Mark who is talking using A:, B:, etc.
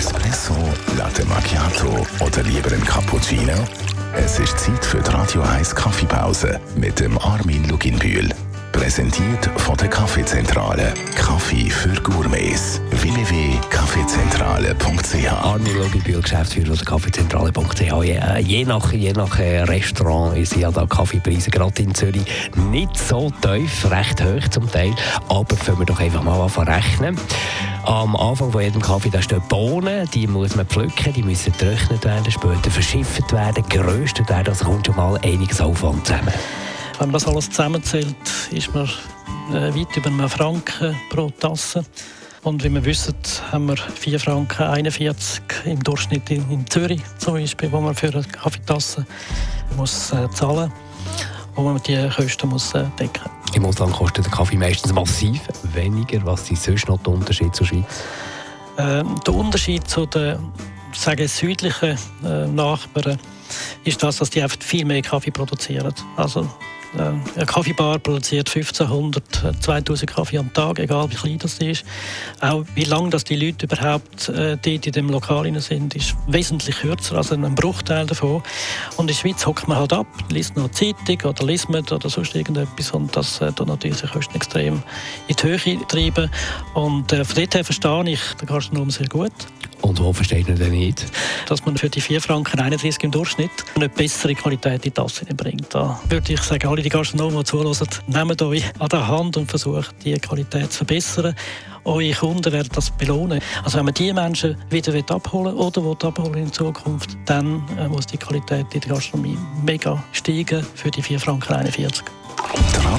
A: Espresso, Latte Macchiato oder lieber ein Cappuccino? Es ist Zeit für die Radio 1 Kaffeepause mit dem Armin Luginbühl. Präsentiert von der Kaffeezentrale. Kaffee für Gourmets. www.kaffeezentrale.ch
B: Armin Luginbühl, Geschäftsführer der Kaffeezentrale.ch. Je, äh, je nach, je nach äh, Restaurant sind ja da Kaffeepreise gerade in Zürich nicht so tief, recht hoch zum Teil. Aber fangen wir doch einfach mal an zu rechnen. Am Anfang von jedem Kaffee da stehen Bohnen, die muss man pflücken, die müssen getrocknet werden, später verschifft werden, geröstet werden, also kommt schon mal einiges Aufwand zusammen.
C: Wenn man das alles zusammenzählt, ist man äh, weit über einen Franken pro Tasse. Und wie wir wissen, haben wir 4 Franken 41 im Durchschnitt in, in Zürich zum Beispiel, wo man für eine Kaffeetasse muss äh, zahlen wo man die Kosten muss äh, decken
B: Im Ausland kostet der Kaffee meistens massiv weniger. Was sind sonst noch die Unterschiede zur Schweiz?
C: Äh, der Unterschied zu den sagen, südlichen äh, Nachbarn ist das, dass die einfach viel mehr Kaffee produzieren. Also eine Kaffeebar produziert 1500, 2000 Kaffee am Tag, egal wie klein das ist. Auch wie lange die Leute überhaupt äh, dort in dem Lokal sind, ist wesentlich kürzer, also ein Bruchteil davon. Und in der Schweiz hockt man halt ab, liest noch Zeitung oder liest man oder sonst irgendetwas und das äh, natürlich die Kosten extrem in die Höhe treiben. Und äh, von dort her verstehe ich den Gastronom sehr gut.
B: Und wo versteht man denn nicht?
C: Dass man für die 4 Franken 31 im Durchschnitt eine bessere Qualität in die Tasse bringt. Da würde ich sagen, alle die Gastronomen, die zuhören, nehmt euch an der Hand und versucht, die Qualität zu verbessern. Eure Kunden werden das belohnen. Also wenn man die Menschen wieder abholen will oder will abholen in Zukunft, dann äh, muss die Qualität in der Gastronomie mega steigen für die 4 Franken 41.